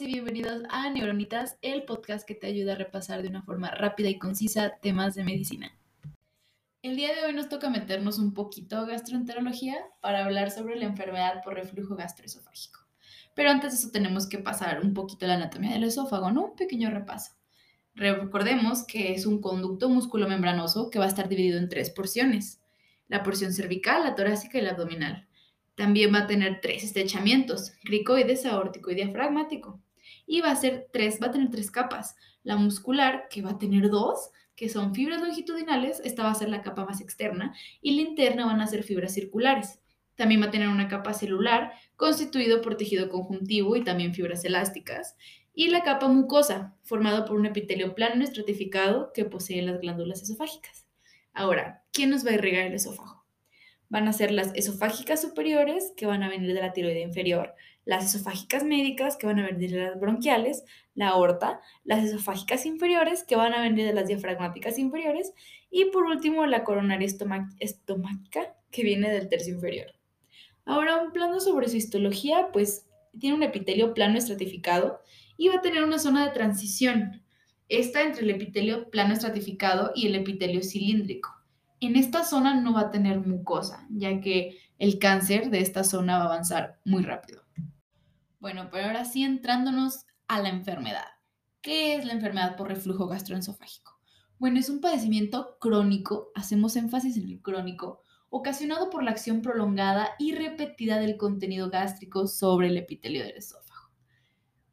y bienvenidos a Neuronitas, el podcast que te ayuda a repasar de una forma rápida y concisa temas de medicina. El día de hoy nos toca meternos un poquito a gastroenterología para hablar sobre la enfermedad por reflujo gastroesofágico. Pero antes de eso tenemos que pasar un poquito la anatomía del esófago, ¿no? Un pequeño repaso. Recordemos que es un conducto musculomembranoso que va a estar dividido en tres porciones. La porción cervical, la torácica y la abdominal. También va a tener tres estrechamientos, cricoides, aórtico y diafragmático. Y va a, ser tres, va a tener tres capas. La muscular, que va a tener dos, que son fibras longitudinales, esta va a ser la capa más externa, y la interna van a ser fibras circulares. También va a tener una capa celular, constituido por tejido conjuntivo y también fibras elásticas. Y la capa mucosa, formada por un epitelio plano estratificado que posee las glándulas esofágicas. Ahora, ¿quién nos va a irrigar el esófago? van a ser las esofágicas superiores, que van a venir de la tiroide inferior, las esofágicas médicas, que van a venir de las bronquiales, la aorta, las esofágicas inferiores, que van a venir de las diafragmáticas inferiores, y por último la coronaria estomática, que viene del tercio inferior. Ahora, un plano sobre su histología, pues tiene un epitelio plano estratificado y va a tener una zona de transición. Esta entre el epitelio plano estratificado y el epitelio cilíndrico en esta zona no va a tener mucosa, ya que el cáncer de esta zona va a avanzar muy rápido. Bueno, pero ahora sí entrándonos a la enfermedad. ¿Qué es la enfermedad por reflujo gastroesofágico? Bueno, es un padecimiento crónico, hacemos énfasis en el crónico, ocasionado por la acción prolongada y repetida del contenido gástrico sobre el epitelio del esófago.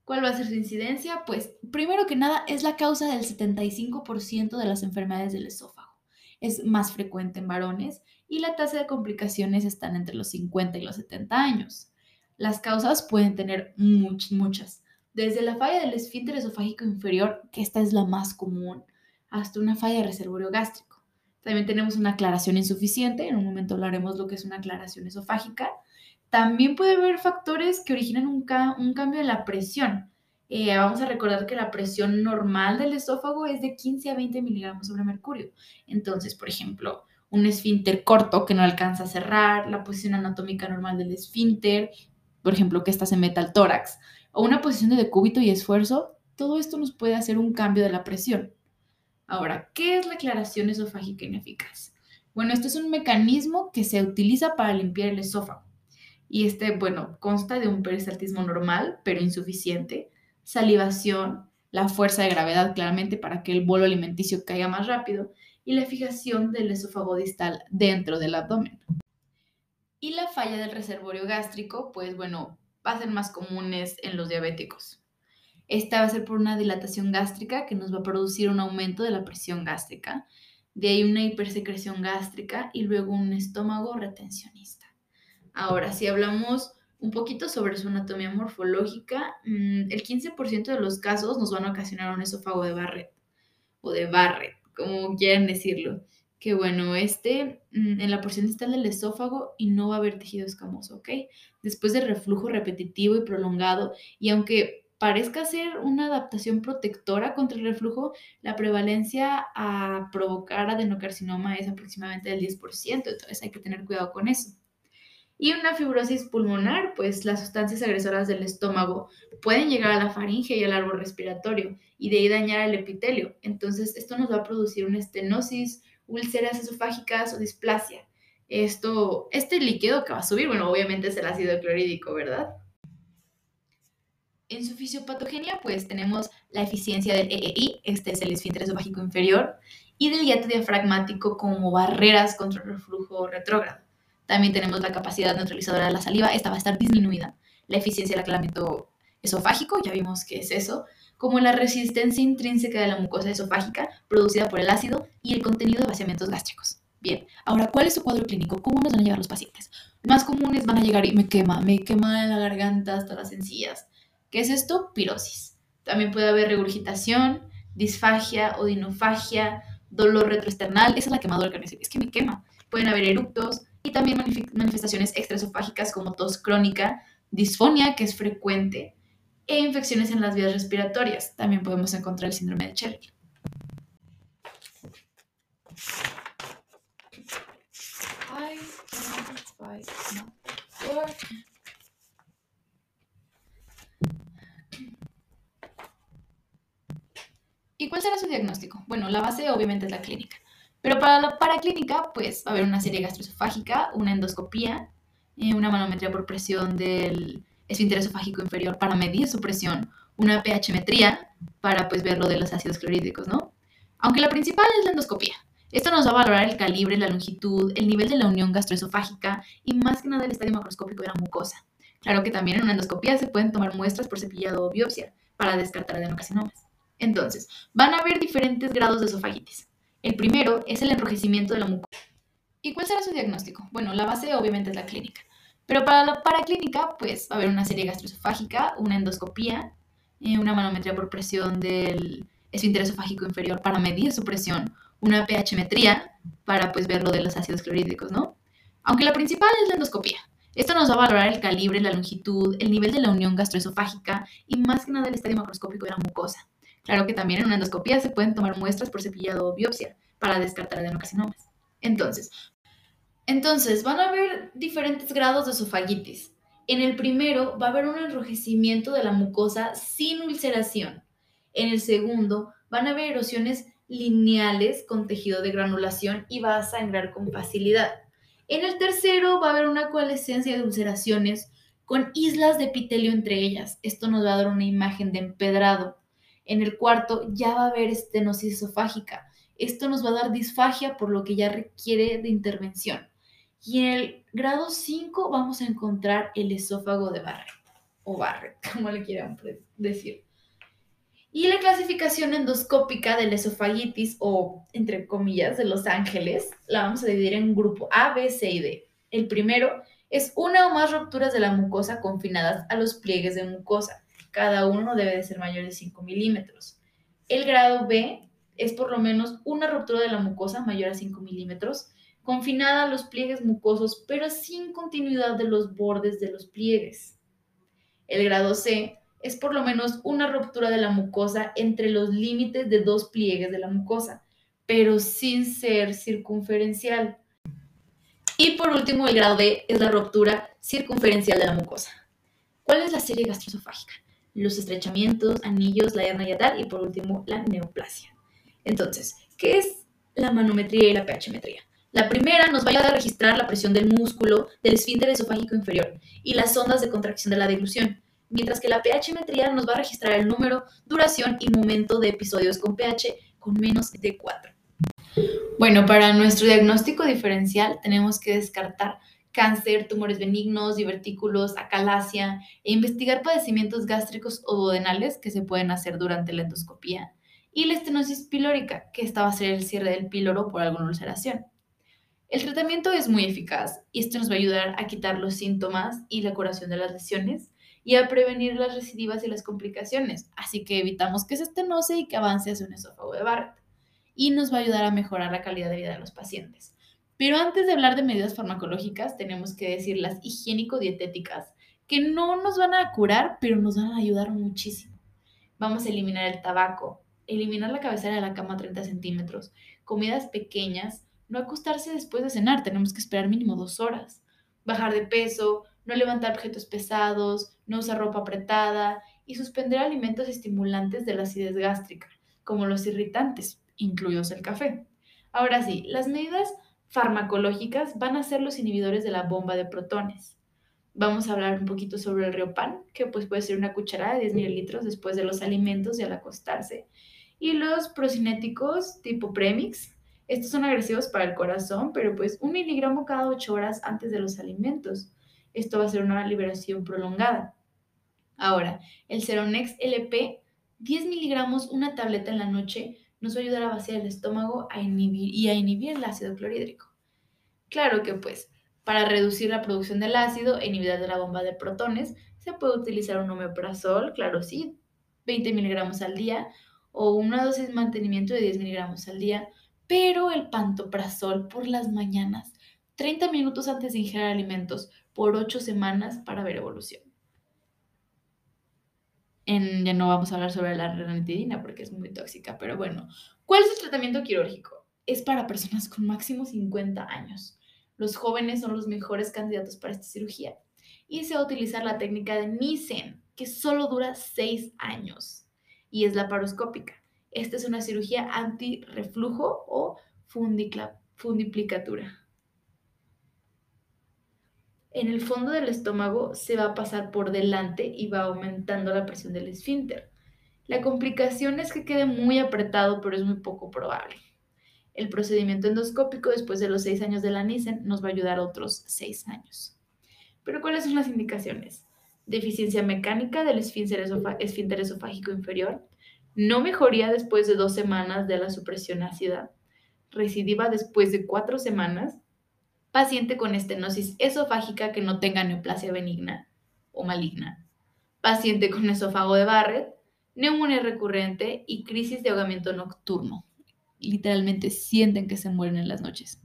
¿Cuál va a ser su incidencia? Pues primero que nada es la causa del 75% de las enfermedades del esófago es más frecuente en varones y la tasa de complicaciones están entre los 50 y los 70 años. Las causas pueden tener muchas, muchas, desde la falla del esfínter esofágico inferior, que esta es la más común, hasta una falla de reservorio gástrico. También tenemos una aclaración insuficiente, en un momento hablaremos lo que es una aclaración esofágica. También puede haber factores que originan un, un cambio en la presión, eh, vamos a recordar que la presión normal del esófago es de 15 a 20 miligramos sobre mercurio. Entonces, por ejemplo, un esfínter corto que no alcanza a cerrar, la posición anatómica normal del esfínter, por ejemplo, que ésta se meta al tórax, o una posición de decúbito y esfuerzo, todo esto nos puede hacer un cambio de la presión. Ahora, ¿qué es la aclaración esofágica ineficaz? Bueno, este es un mecanismo que se utiliza para limpiar el esófago. Y este, bueno, consta de un peristaltismo normal, pero insuficiente, salivación, la fuerza de gravedad claramente para que el bolo alimenticio caiga más rápido y la fijación del esófago distal dentro del abdomen. Y la falla del reservorio gástrico, pues bueno, va a ser más comunes en los diabéticos. Esta va a ser por una dilatación gástrica que nos va a producir un aumento de la presión gástrica, de ahí una hipersecreción gástrica y luego un estómago retencionista. Ahora, si hablamos un poquito sobre su anatomía morfológica, mm, el 15% de los casos nos van a ocasionar un esófago de Barrett o de Barrett, como quieran decirlo. Que bueno, este mm, en la porción distal del esófago y no va a haber tejido escamoso, ¿ok? Después de reflujo repetitivo y prolongado, y aunque parezca ser una adaptación protectora contra el reflujo, la prevalencia a provocar adenocarcinoma es aproximadamente del 10%, entonces hay que tener cuidado con eso. Y una fibrosis pulmonar, pues las sustancias agresoras del estómago pueden llegar a la faringe y al árbol respiratorio y de ahí dañar el epitelio. Entonces, esto nos va a producir una estenosis, úlceras esofágicas o displasia. Esto, este líquido que va a subir, bueno, obviamente es el ácido clorhídrico, ¿verdad? En su fisiopatogenia, pues tenemos la eficiencia del EEI, este es el esfínter esofágico inferior, y del hiato diafragmático como barreras contra el reflujo retrógrado. También tenemos la capacidad neutralizadora de la saliva, esta va a estar disminuida. La eficiencia del aclaramiento esofágico, ya vimos que es eso, como la resistencia intrínseca de la mucosa esofágica producida por el ácido y el contenido de vaciamientos gástricos. Bien, ahora, ¿cuál es su cuadro clínico? ¿Cómo nos van a llegar los pacientes? Más comunes van a llegar y me quema, me quema la garganta hasta las encías. ¿Qué es esto? Pirosis. También puede haber regurgitación, disfagia, odinofagia, dolor retroesternal. Esa es la quemadura que es que me quema. Pueden haber eructos, y también manifestaciones extraesofágicas como tos crónica, disfonia, que es frecuente, e infecciones en las vías respiratorias. También podemos encontrar el síndrome de Cherry. ¿Y cuál será su diagnóstico? Bueno, la base obviamente es la clínica. Pero para la paraclínica, pues va a haber una serie gastroesofágica, una endoscopía, eh, una manometría por presión del esfínter esofágico inferior para medir su presión, una pHmetría para pues ver lo de los ácidos clorhídricos, ¿no? Aunque la principal es la endoscopía. Esto nos va a valorar el calibre, la longitud, el nivel de la unión gastroesofágica y más que nada el estadio macroscópico de la mucosa. Claro que también en una endoscopía se pueden tomar muestras por cepillado o biopsia para descartar adenocarcinomas. Entonces, van a haber diferentes grados de esofagitis. El primero es el enrojecimiento de la mucosa. ¿Y cuál será su diagnóstico? Bueno, la base obviamente es la clínica. Pero para la paraclínica, pues va a haber una serie gastroesofágica, una endoscopía, eh, una manometría por presión del esfínter esofágico inferior para medir su presión, una pHmetría para pues ver lo de los ácidos clorhídricos, ¿no? Aunque la principal es la endoscopía. Esto nos va a valorar el calibre, la longitud, el nivel de la unión gastroesofágica y más que nada el estadio macroscópico de la mucosa. Claro que también en una endoscopía se pueden tomar muestras por cepillado o biopsia para descartar adenocarcinomas. Entonces, entonces, van a haber diferentes grados de esofagitis. En el primero va a haber un enrojecimiento de la mucosa sin ulceración. En el segundo van a haber erosiones lineales con tejido de granulación y va a sangrar con facilidad. En el tercero va a haber una coalescencia de ulceraciones con islas de epitelio entre ellas. Esto nos va a dar una imagen de empedrado. En el cuarto ya va a haber estenosis esofágica. Esto nos va a dar disfagia, por lo que ya requiere de intervención. Y en el grado 5 vamos a encontrar el esófago de Barrett, o Barrett, como le quieran decir. Y la clasificación endoscópica de la esofagitis, o entre comillas, de los ángeles, la vamos a dividir en grupo A, B, C y D. El primero es una o más rupturas de la mucosa confinadas a los pliegues de mucosa cada uno debe de ser mayor de 5 milímetros. El grado B es por lo menos una ruptura de la mucosa mayor a 5 milímetros, confinada a los pliegues mucosos, pero sin continuidad de los bordes de los pliegues. El grado C es por lo menos una ruptura de la mucosa entre los límites de dos pliegues de la mucosa, pero sin ser circunferencial. Y por último, el grado D es la ruptura circunferencial de la mucosa. ¿Cuál es la serie gastroesofágica? los estrechamientos, anillos, la hernia yatal y por último la neoplasia. Entonces, ¿qué es la manometría y la pHmetría? La primera nos va a ayudar a registrar la presión del músculo del esfínter esofágico inferior y las ondas de contracción de la deglución, mientras que la pHmetría nos va a registrar el número, duración y momento de episodios con pH con menos de 4. Bueno, para nuestro diagnóstico diferencial tenemos que descartar cáncer, tumores benignos, divertículos, acalasia e investigar padecimientos gástricos o duodenales que se pueden hacer durante la endoscopía y la estenosis pilórica, que esta va a ser el cierre del píloro por alguna ulceración. El tratamiento es muy eficaz y esto nos va a ayudar a quitar los síntomas y la curación de las lesiones y a prevenir las recidivas y las complicaciones, así que evitamos que se estenose y que avance hacia un esófago de Barrett. Y nos va a ayudar a mejorar la calidad de vida de los pacientes. Pero antes de hablar de medidas farmacológicas, tenemos que decir las higiénico-dietéticas, que no nos van a curar, pero nos van a ayudar muchísimo. Vamos a eliminar el tabaco, eliminar la cabecera de la cama a 30 centímetros, comidas pequeñas, no acostarse después de cenar, tenemos que esperar mínimo dos horas, bajar de peso, no levantar objetos pesados, no usar ropa apretada y suspender alimentos estimulantes de la acidez gástrica, como los irritantes, incluidos el café. Ahora sí, las medidas farmacológicas van a ser los inhibidores de la bomba de protones. Vamos a hablar un poquito sobre el riopan, que pues puede ser una cucharada de 10 mililitros después de los alimentos y al acostarse. Y los procinéticos tipo premix. Estos son agresivos para el corazón, pero pues un miligramo cada 8 horas antes de los alimentos. Esto va a ser una liberación prolongada. Ahora, el Ceronex LP, 10 miligramos una tableta en la noche nos va a ayudar a vaciar el estómago a inhibir, y a inhibir el ácido clorhídrico. Claro que pues, para reducir la producción del ácido e inhibir de la bomba de protones, se puede utilizar un omeprazol, claro sí, 20 miligramos al día, o una dosis de mantenimiento de 10 miligramos al día, pero el pantoprazol por las mañanas, 30 minutos antes de ingerir alimentos, por 8 semanas para ver evolución ya no vamos a hablar sobre la ranitidina porque es muy tóxica, pero bueno, ¿cuál es el tratamiento quirúrgico? Es para personas con máximo 50 años. Los jóvenes son los mejores candidatos para esta cirugía. Y se va a utilizar la técnica de Nissen, que solo dura 6 años y es laparoscópica. Esta es una cirugía antirreflujo o fundiplicatura. En el fondo del estómago se va a pasar por delante y va aumentando la presión del esfínter. La complicación es que quede muy apretado, pero es muy poco probable. El procedimiento endoscópico después de los seis años de la Nissen nos va a ayudar otros seis años. Pero ¿cuáles son las indicaciones? Deficiencia mecánica del esfínter, esofágico inferior, no mejoría después de dos semanas de la supresión ácida, recidiva después de cuatro semanas, paciente con estenosis esofágica que no tenga neoplasia benigna o maligna, paciente con esófago de Barrett, neumonía recurrente y crisis de ahogamiento nocturno. Literalmente sienten que se mueren en las noches.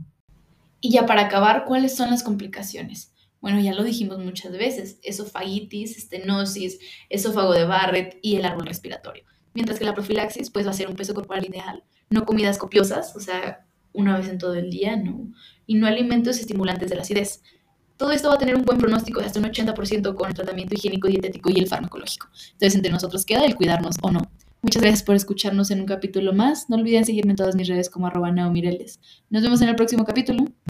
Y ya para acabar, ¿cuáles son las complicaciones? Bueno, ya lo dijimos muchas veces, esofagitis, estenosis, esófago de Barrett y el árbol respiratorio. Mientras que la profilaxis pues va a ser un peso corporal ideal, no comidas copiosas, o sea, una vez en todo el día, no, y no alimentos estimulantes de la acidez. Todo esto va a tener un buen pronóstico de hasta un 80% con el tratamiento higiénico dietético y el farmacológico. Entonces, entre nosotros queda el cuidarnos o no. Muchas gracias por escucharnos en un capítulo más. No olviden seguirme en todas mis redes como arroba Nos vemos en el próximo capítulo.